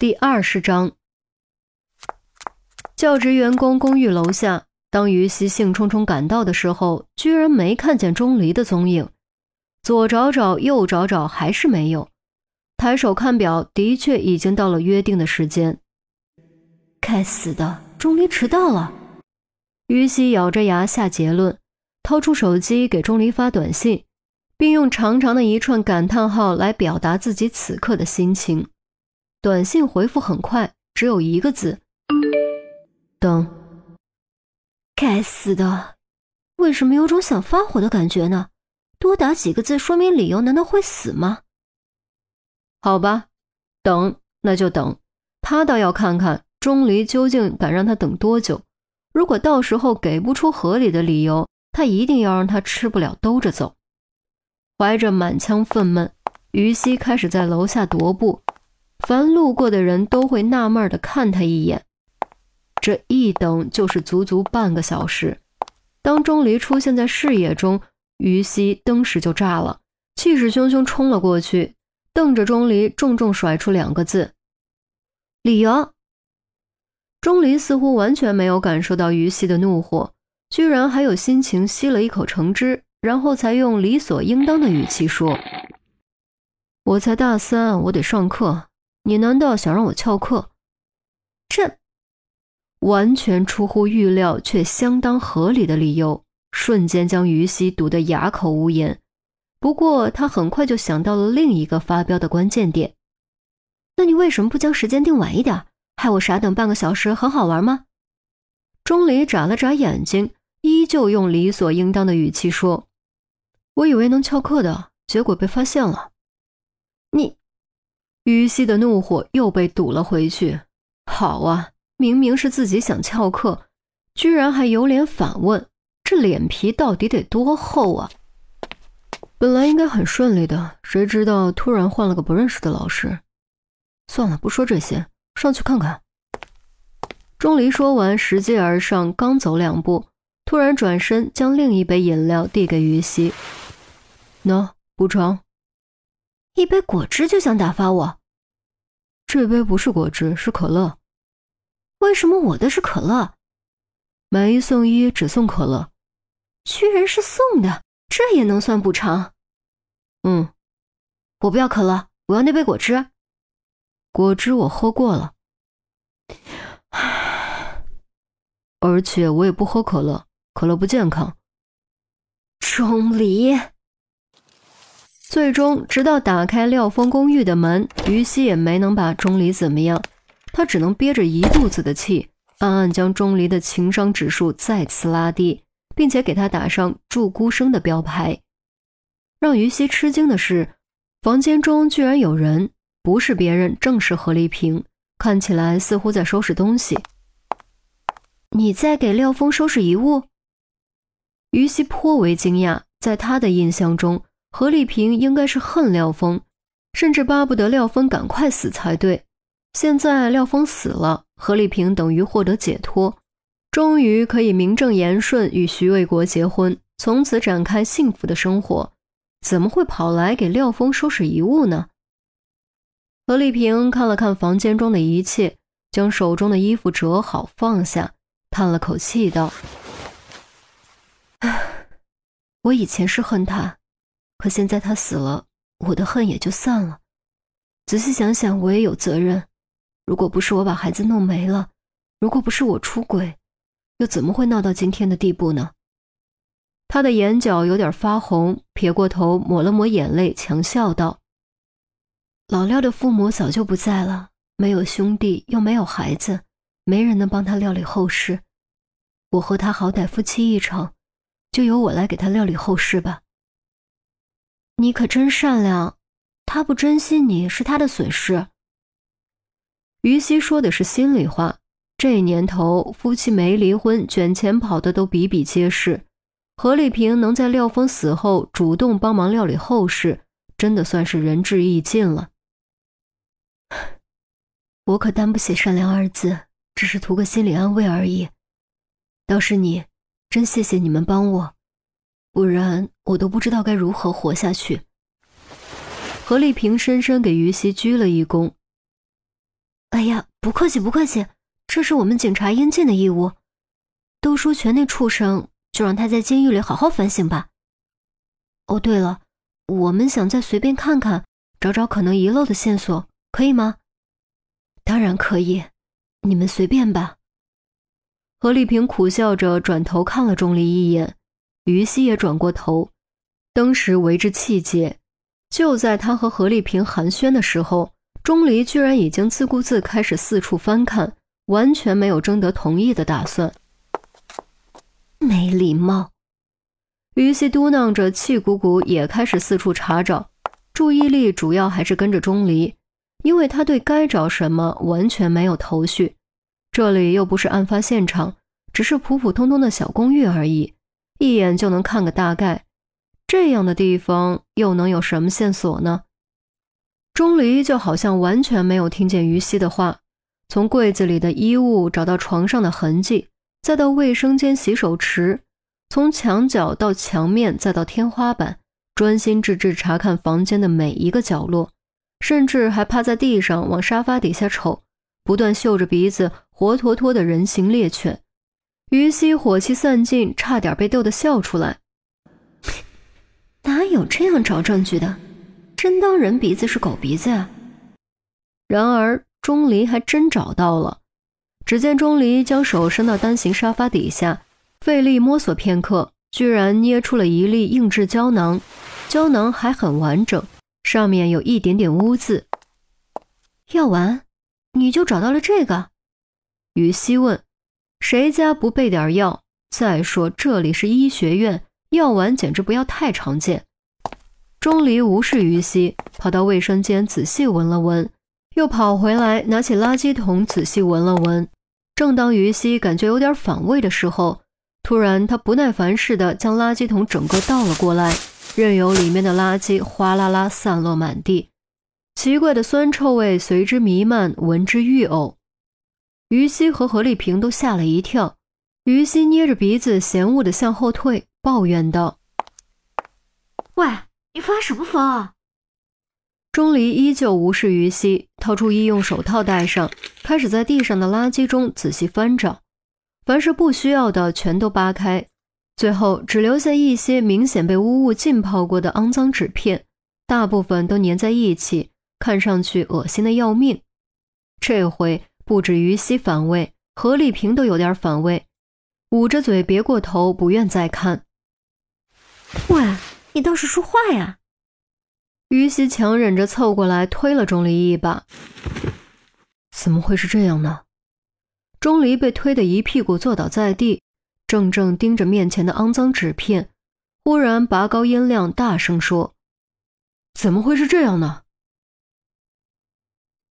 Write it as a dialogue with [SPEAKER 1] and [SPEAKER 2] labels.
[SPEAKER 1] 第二十章，教职员工公寓楼下，当于西兴冲冲赶到的时候，居然没看见钟离的踪影。左找找，右找找，还是没有。抬手看表，的确已经到了约定的时间。该死的，钟离迟到了。于西咬着牙下结论，掏出手机给钟离发短信，并用长长的一串感叹号来表达自己此刻的心情。短信回复很快，只有一个字：等。该死的，为什么有种想发火的感觉呢？多打几个字说明理由，难道会死吗？好吧，等那就等。他倒要看看钟离究竟敢让他等多久。如果到时候给不出合理的理由，他一定要让他吃不了兜着走。怀着满腔愤懑，于西开始在楼下踱步。凡路过的人都会纳闷的看他一眼，这一等就是足足半个小时。当钟离出现在视野中，于西登时就炸了，气势汹汹冲了过去，瞪着钟离，重重甩出两个字：“理由。”钟离似乎完全没有感受到于西的怒火，居然还有心情吸了一口橙汁，然后才用理所应当的语气说：“我才大三，我得上课。”你难道想让我翘课？这完全出乎预料却相当合理的理由，瞬间将于西堵得哑口无言。不过他很快就想到了另一个发飙的关键点：那你为什么不将时间定晚一点，害我傻等半个小时？很好玩吗？钟离眨了眨眼睛，依旧用理所应当的语气说：“我以为能翘课的，结果被发现了。你。”于西的怒火又被堵了回去。好啊，明明是自己想翘课，居然还有脸反问，这脸皮到底得多厚啊！本来应该很顺利的，谁知道突然换了个不认识的老师。算了，不说这些，上去看看。钟离说完，拾阶而上，刚走两步，突然转身将另一杯饮料递给于西：“喏，补偿。”一杯果汁就想打发我？这杯不是果汁，是可乐。为什么我的是可乐？买一送一，只送可乐。居然是送的，这也能算补偿？嗯，我不要可乐，我要那杯果汁。果汁我喝过了，而且我也不喝可乐，可乐不健康。钟离。最终，直到打开廖峰公寓的门，于西也没能把钟离怎么样。他只能憋着一肚子的气，暗暗将钟离的情商指数再次拉低，并且给他打上祝孤生的标牌。让于西吃惊的是，房间中居然有人，不是别人，正是何丽萍，看起来似乎在收拾东西。你在给廖峰收拾遗物？于西颇为惊讶，在他的印象中。何丽萍应该是恨廖峰，甚至巴不得廖峰赶快死才对。现在廖峰死了，何丽萍等于获得解脱，终于可以名正言顺与徐卫国结婚，从此展开幸福的生活。怎么会跑来给廖峰收拾遗物呢？何丽萍看了看房间中的一切，将手中的衣服折好放下，叹了口气道：“唉，我以前是恨他。”可现在他死了，我的恨也就散了。仔细想想，我也有责任。如果不是我把孩子弄没了，如果不是我出轨，又怎么会闹到今天的地步呢？他的眼角有点发红，撇过头抹了抹眼泪，强笑道：“老廖的父母早就不在了，没有兄弟，又没有孩子，没人能帮他料理后事。我和他好歹夫妻一场，就由我来给他料理后事吧。”你可真善良，他不珍惜你是他的损失。于西说的是心里话，这年头夫妻没离婚卷钱跑的都比比皆是。何丽萍能在廖峰死后主动帮忙料理后事，真的算是仁至义尽了。我可担不起善良二字，只是图个心理安慰而已。倒是你，真谢谢你们帮我。不然我都不知道该如何活下去。何丽萍深深给于西鞠了一躬。哎呀，不客气，不客气，这是我们警察应尽的义务。都说全那畜生，就让他在监狱里好好反省吧。哦，对了，我们想再随便看看，找找可能遗漏的线索，可以吗？当然可以，你们随便吧。何丽萍苦笑着转头看了钟离一眼，于西也转过头，当时为之气结。就在他和何丽萍寒暄的时候，钟离居然已经自顾自开始四处翻看，完全没有征得同意的打算。没礼貌，于西嘟囔着，气鼓鼓也开始四处查找，注意力主要还是跟着钟离，因为他对该找什么完全没有头绪。这里又不是案发现场，只是普普通通的小公寓而已，一眼就能看个大概。这样的地方又能有什么线索呢？钟离就好像完全没有听见于西的话，从柜子里的衣物找到床上的痕迹，再到卫生间洗手池，从墙角到墙面，再到天花板，专心致志查看房间的每一个角落，甚至还趴在地上往沙发底下瞅，不断嗅着鼻子，活脱脱的人形猎犬。于西火气散尽，差点被逗得笑出来。哪有这样找证据的？真当人鼻子是狗鼻子呀？然而钟离还真找到了。只见钟离将手伸到单行沙发底下，费力摸索片刻，居然捏出了一粒硬质胶囊。胶囊还很完整，上面有一点点污渍。药丸，你就找到了这个？于西问：“谁家不备点药？再说这里是医学院。”药丸简直不要太常见。钟离无视于西，跑到卫生间仔细闻了闻，又跑回来拿起垃圾桶仔细闻了闻。正当于西感觉有点反胃的时候，突然他不耐烦似的将垃圾桶整个倒了过来，任由里面的垃圾哗啦啦散落满地，奇怪的酸臭味随之弥漫，闻之欲呕。于西和何丽萍都吓了一跳，于西捏着鼻子嫌恶的向后退。抱怨道：“
[SPEAKER 2] 喂，你发什么疯啊？”
[SPEAKER 1] 钟离依旧无视于西，掏出医用手套戴上，开始在地上的垃圾中仔细翻找，凡是不需要的全都扒开，最后只留下一些明显被污物浸泡过的肮脏纸片，大部分都粘在一起，看上去恶心的要命。这回不止于西反胃，何丽萍都有点反胃，捂着嘴别过头，不愿再看。
[SPEAKER 2] 喂，你倒是说话呀！
[SPEAKER 1] 于西强忍着凑过来推了钟离一把。怎么会是这样呢？钟离被推得一屁股坐倒在地，怔怔盯着面前的肮脏纸片，忽然拔高音量大声说：“怎么会是这样呢？